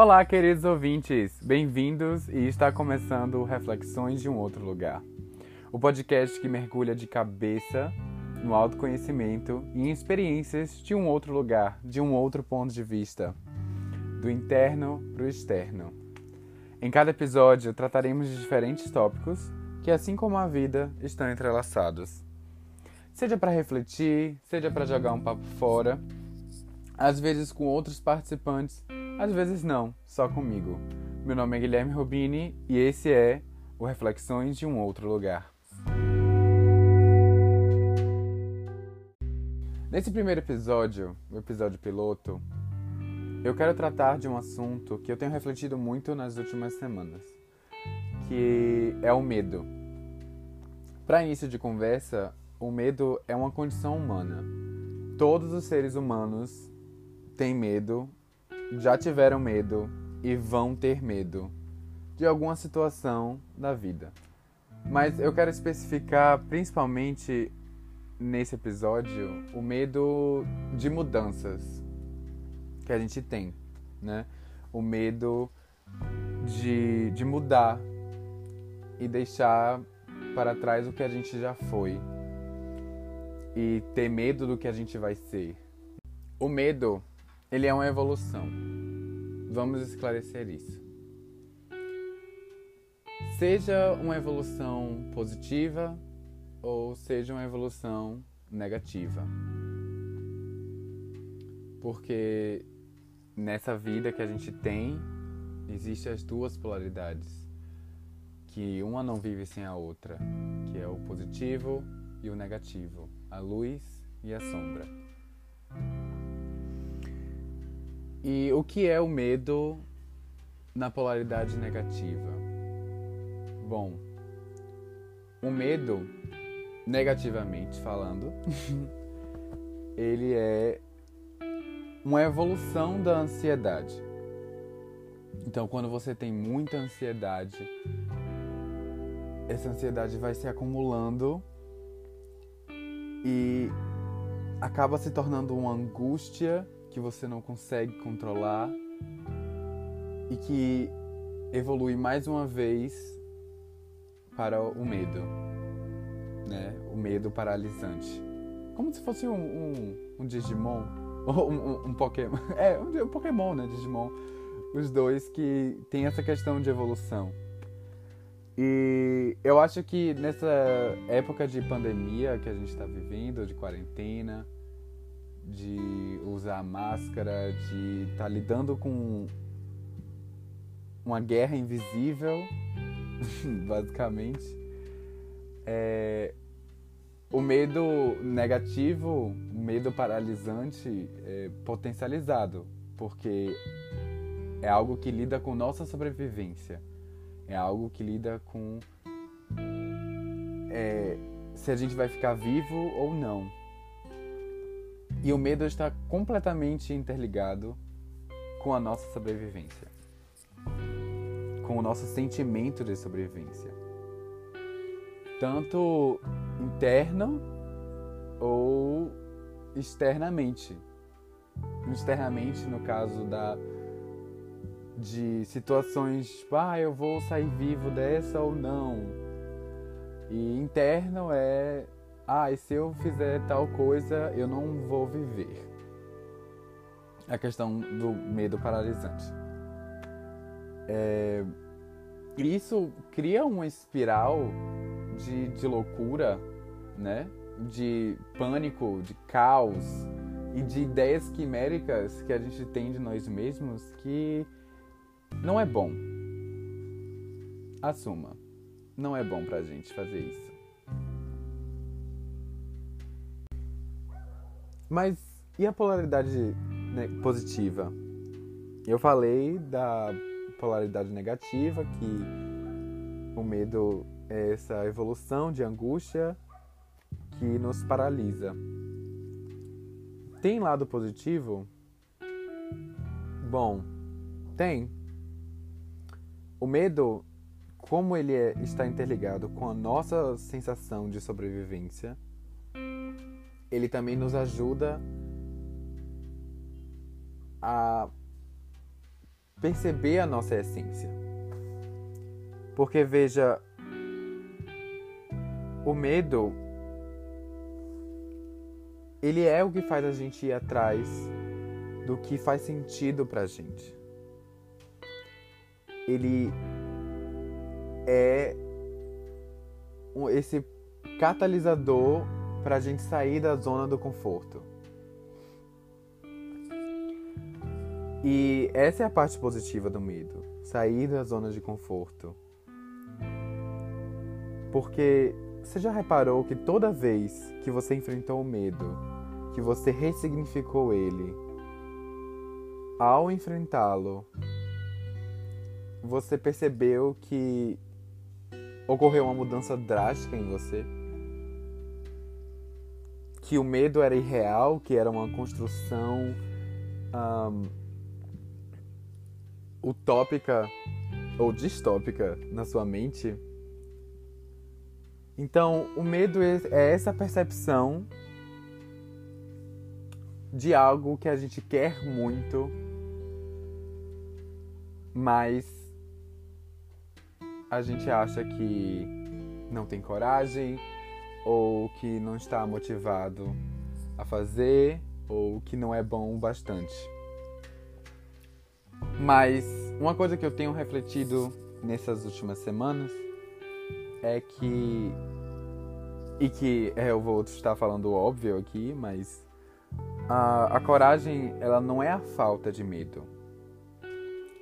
Olá, queridos ouvintes, bem-vindos e está começando Reflexões de um Outro Lugar, o podcast que mergulha de cabeça no autoconhecimento e em experiências de um outro lugar, de um outro ponto de vista, do interno para o externo. Em cada episódio trataremos de diferentes tópicos que, assim como a vida, estão entrelaçados. Seja para refletir, seja para jogar um papo fora, às vezes com outros participantes, às vezes não, só comigo. Meu nome é Guilherme Robini e esse é o Reflexões de um Outro Lugar. Nesse primeiro episódio, o episódio piloto, eu quero tratar de um assunto que eu tenho refletido muito nas últimas semanas, que é o medo. Para início de conversa, o medo é uma condição humana. Todos os seres humanos têm medo, já tiveram medo e vão ter medo de alguma situação da vida. Mas eu quero especificar principalmente nesse episódio o medo de mudanças que a gente tem, né? O medo de, de mudar e deixar para trás o que a gente já foi e ter medo do que a gente vai ser. O medo, ele é uma evolução. Vamos esclarecer isso. Seja uma evolução positiva ou seja uma evolução negativa. Porque nessa vida que a gente tem, existem as duas polaridades, que uma não vive sem a outra, que é o positivo e o negativo, a luz e a sombra. E o que é o medo na polaridade negativa? Bom, o medo negativamente falando, ele é uma evolução da ansiedade. Então, quando você tem muita ansiedade, essa ansiedade vai se acumulando e acaba se tornando uma angústia que você não consegue controlar e que evolui mais uma vez para o medo né? O medo paralisante. Como se fosse um, um, um Digimon, ou um, um, Pokémon. É, um, Pokémon, né? Digimon. Os dois que tem essa questão de evolução. E eu acho que nessa época de pandemia que a gente está vivendo, de quarentena, de usar máscara, de estar tá lidando com uma guerra invisível, basicamente, é, o medo negativo, o medo paralisante é potencializado, porque é algo que lida com nossa sobrevivência, é algo que lida com é, se a gente vai ficar vivo ou não. E o medo está completamente interligado com a nossa sobrevivência, com o nosso sentimento de sobrevivência tanto interno ou externamente. Externamente, no caso da de situações, tipo, ah, eu vou sair vivo dessa ou não. E interno é, ah, e se eu fizer tal coisa, eu não vou viver. A questão do medo paralisante. É, isso cria uma espiral de, de loucura, né? De pânico, de caos e de ideias quiméricas que a gente tem de nós mesmos que não é bom. Assuma. Não é bom pra gente fazer isso. Mas e a polaridade né, positiva? Eu falei da polaridade negativa, que o medo é essa evolução de angústia que nos paralisa. Tem lado positivo? Bom, tem. O medo, como ele é, está interligado com a nossa sensação de sobrevivência, ele também nos ajuda a perceber a nossa essência. Porque veja, o medo ele é o que faz a gente ir atrás do que faz sentido pra gente. Ele é esse catalisador para a gente sair da zona do conforto. E essa é a parte positiva do medo, sair da zona de conforto. Porque você já reparou que toda vez que você enfrentou o medo, que você ressignificou ele, ao enfrentá-lo, você percebeu que ocorreu uma mudança drástica em você? Que o medo era irreal, que era uma construção um, utópica ou distópica na sua mente? Então, o medo é, é essa percepção de algo que a gente quer muito, mas a gente acha que não tem coragem ou que não está motivado a fazer ou que não é bom o bastante. Mas uma coisa que eu tenho refletido nessas últimas semanas é que. E que é, eu vou estar falando óbvio aqui, mas. A, a coragem, ela não é a falta de medo,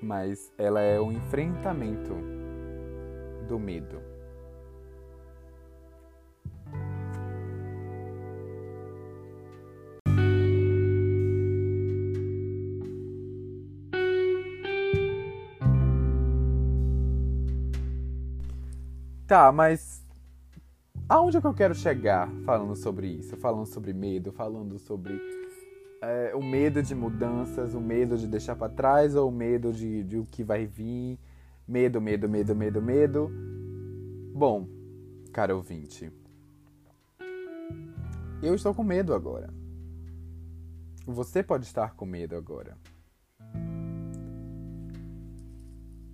mas ela é o enfrentamento do medo. Tá, mas aonde é que eu quero chegar falando sobre isso? Falando sobre medo, falando sobre é, o medo de mudanças, o medo de deixar para trás ou o medo de, de o que vai vir? Medo, medo, medo, medo, medo. Bom, cara ouvinte, eu estou com medo agora. Você pode estar com medo agora.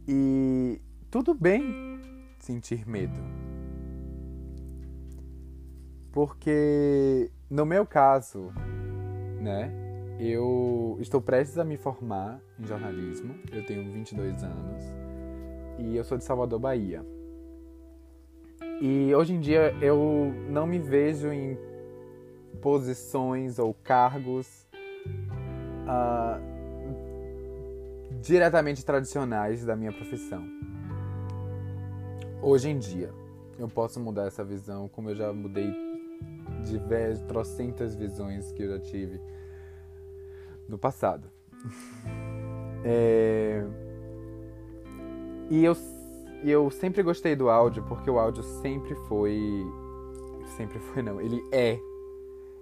E tudo bem sentir medo. Porque no meu caso, né, eu estou prestes a me formar em jornalismo. Eu tenho 22 anos e eu sou de Salvador, Bahia. E hoje em dia eu não me vejo em posições ou cargos uh, diretamente tradicionais da minha profissão hoje em dia. Eu posso mudar essa visão, como eu já mudei diversas, trocentas visões que eu já tive no passado. é... E eu, eu sempre gostei do áudio, porque o áudio sempre foi. Sempre foi, não. Ele é.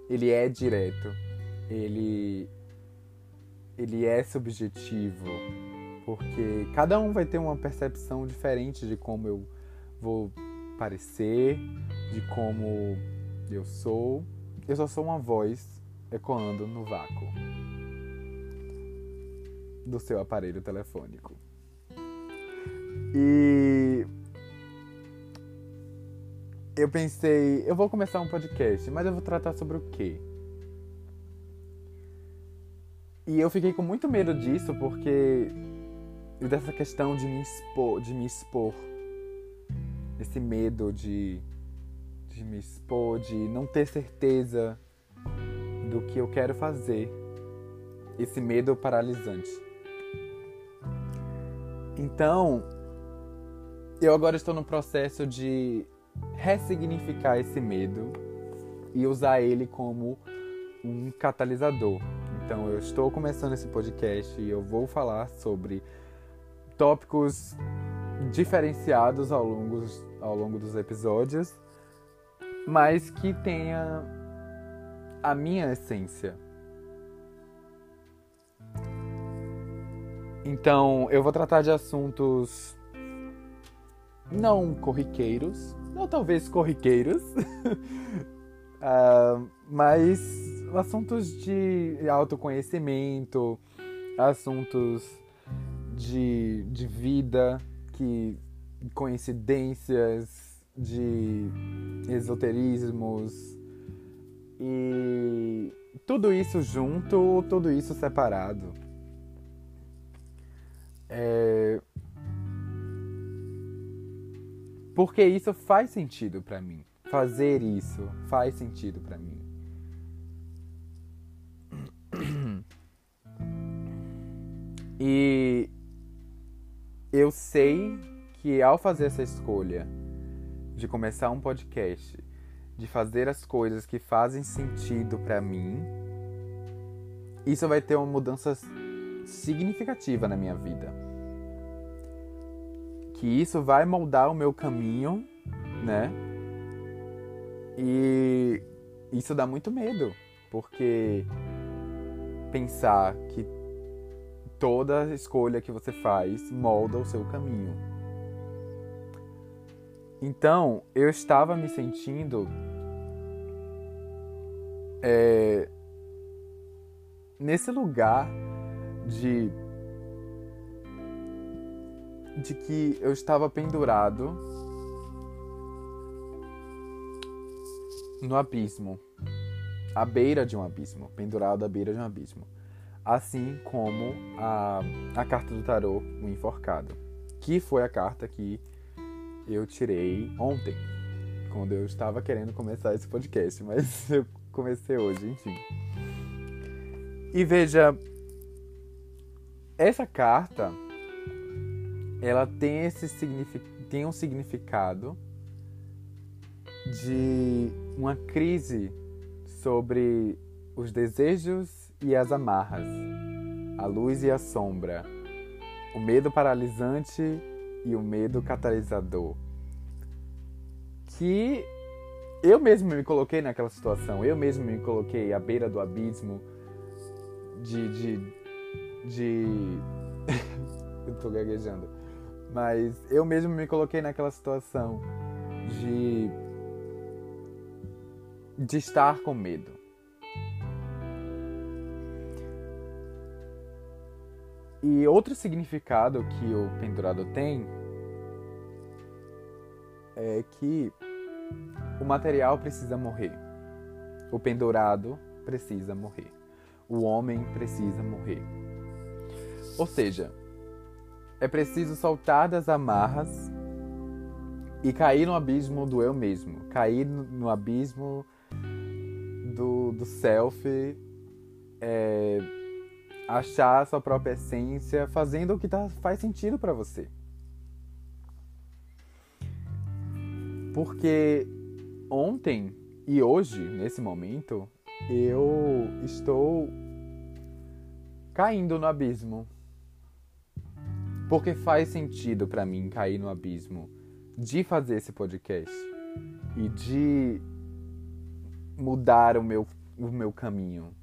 Ele é direto. Ele. Ele é subjetivo. Porque cada um vai ter uma percepção diferente de como eu vou parecer, de como eu sou. Eu só sou uma voz ecoando no vácuo do seu aparelho telefônico. E eu pensei, eu vou começar um podcast, mas eu vou tratar sobre o quê? E eu fiquei com muito medo disso porque dessa questão de me expor, de me expor esse medo de, de me expor, de não ter certeza do que eu quero fazer, esse medo paralisante. Então, eu agora estou no processo de ressignificar esse medo e usar ele como um catalisador. Então, eu estou começando esse podcast e eu vou falar sobre tópicos diferenciados ao longo, ao longo dos episódios, mas que tenha a minha essência. Então, eu vou tratar de assuntos não corriqueiros, não talvez corriqueiros, uh, mas assuntos de autoconhecimento, assuntos de, de vida, que coincidências, de esoterismos e tudo isso junto, tudo isso separado. É... Porque isso faz sentido para mim. Fazer isso faz sentido para mim. E eu sei que ao fazer essa escolha de começar um podcast, de fazer as coisas que fazem sentido para mim, isso vai ter uma mudança significativa na minha vida. Que isso vai moldar o meu caminho, né? E isso dá muito medo, porque pensar que toda escolha que você faz molda o seu caminho. Então, eu estava me sentindo é, nesse lugar de de que eu estava pendurado no abismo, à beira de um abismo, pendurado à beira de um abismo. Assim como a, a carta do tarô, o enforcado, que foi a carta que eu tirei ontem, quando eu estava querendo começar esse podcast, mas eu comecei hoje, enfim. E veja, essa carta, ela tem esse tem um significado de uma crise sobre os desejos e as amarras, a luz e a sombra, o medo paralisante e o medo catalisador. Que eu mesmo me coloquei naquela situação, eu mesmo me coloquei à beira do abismo de. de. de... eu tô gaguejando. Mas eu mesmo me coloquei naquela situação de. de estar com medo E outro significado que o pendurado tem é que o material precisa morrer. O pendurado precisa morrer. O homem precisa morrer. Ou seja, é preciso soltar das amarras e cair no abismo do eu mesmo, cair no abismo do, do self. É, achar a sua própria essência fazendo o que tá, faz sentido para você. Porque ontem e hoje, nesse momento, eu estou caindo no abismo. Porque faz sentido para mim cair no abismo de fazer esse podcast e de mudar o meu, o meu caminho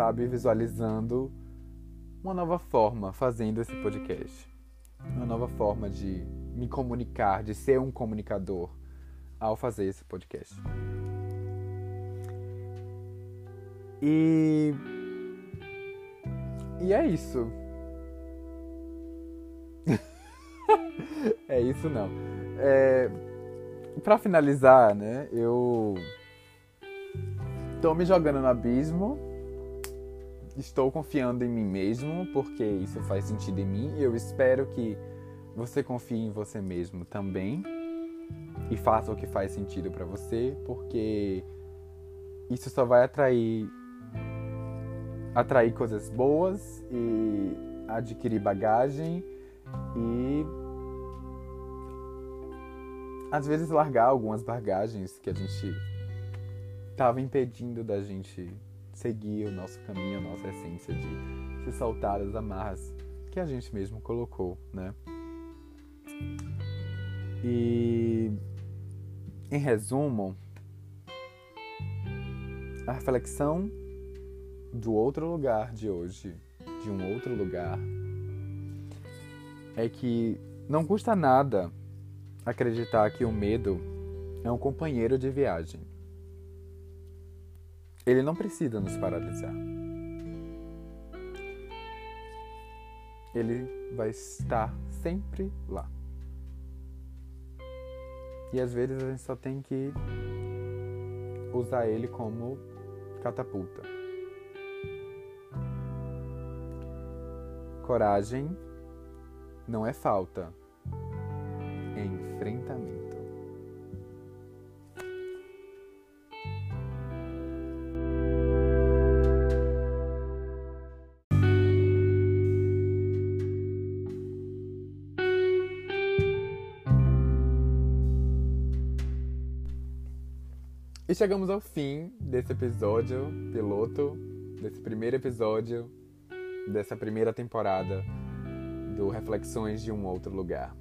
sabe, visualizando uma nova forma fazendo esse podcast. Uma nova forma de me comunicar, de ser um comunicador ao fazer esse podcast. E. E é isso. é isso não. É... Pra finalizar, né, eu tô me jogando no abismo estou confiando em mim mesmo, porque isso faz sentido em mim. E eu espero que você confie em você mesmo também e faça o que faz sentido para você, porque isso só vai atrair atrair coisas boas e adquirir bagagem e às vezes largar algumas bagagens que a gente estava impedindo da gente seguir o nosso caminho, a nossa essência de se soltar das amarras que a gente mesmo colocou, né? E em resumo, a reflexão do outro lugar de hoje, de um outro lugar, é que não custa nada acreditar que o medo é um companheiro de viagem. Ele não precisa nos paralisar. ele vai estar sempre lá. E às vezes a gente só tem que usar ele como catapulta. Coragem não é falta, é enfrentamento. E chegamos ao fim desse episódio piloto, desse primeiro episódio dessa primeira temporada do Reflexões de um Outro Lugar.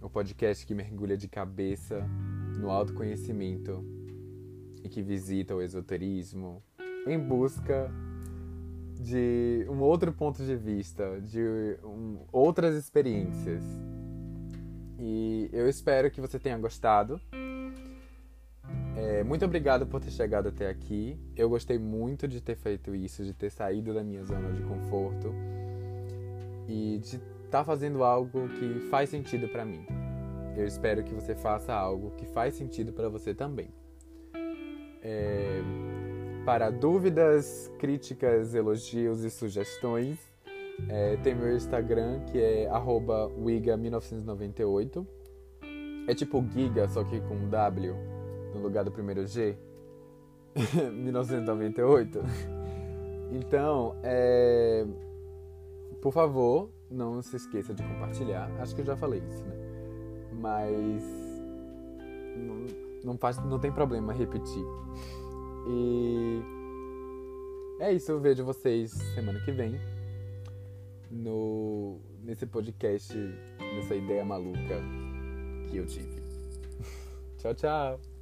O podcast que mergulha de cabeça no autoconhecimento e que visita o esoterismo em busca de um outro ponto de vista, de um, outras experiências. E eu espero que você tenha gostado. É, muito obrigado por ter chegado até aqui. Eu gostei muito de ter feito isso, de ter saído da minha zona de conforto e de estar tá fazendo algo que faz sentido para mim. Eu espero que você faça algo que faz sentido para você também. É, para dúvidas, críticas, elogios e sugestões, é, tem meu Instagram que é wiga1998. É tipo Giga, só que com W no lugar do primeiro G, 1998. Então, é... por favor, não se esqueça de compartilhar. Acho que eu já falei isso, né? Mas não, faz, não tem problema repetir. E é isso, eu vejo vocês semana que vem no nesse podcast, nessa ideia maluca que eu tive. tchau, tchau.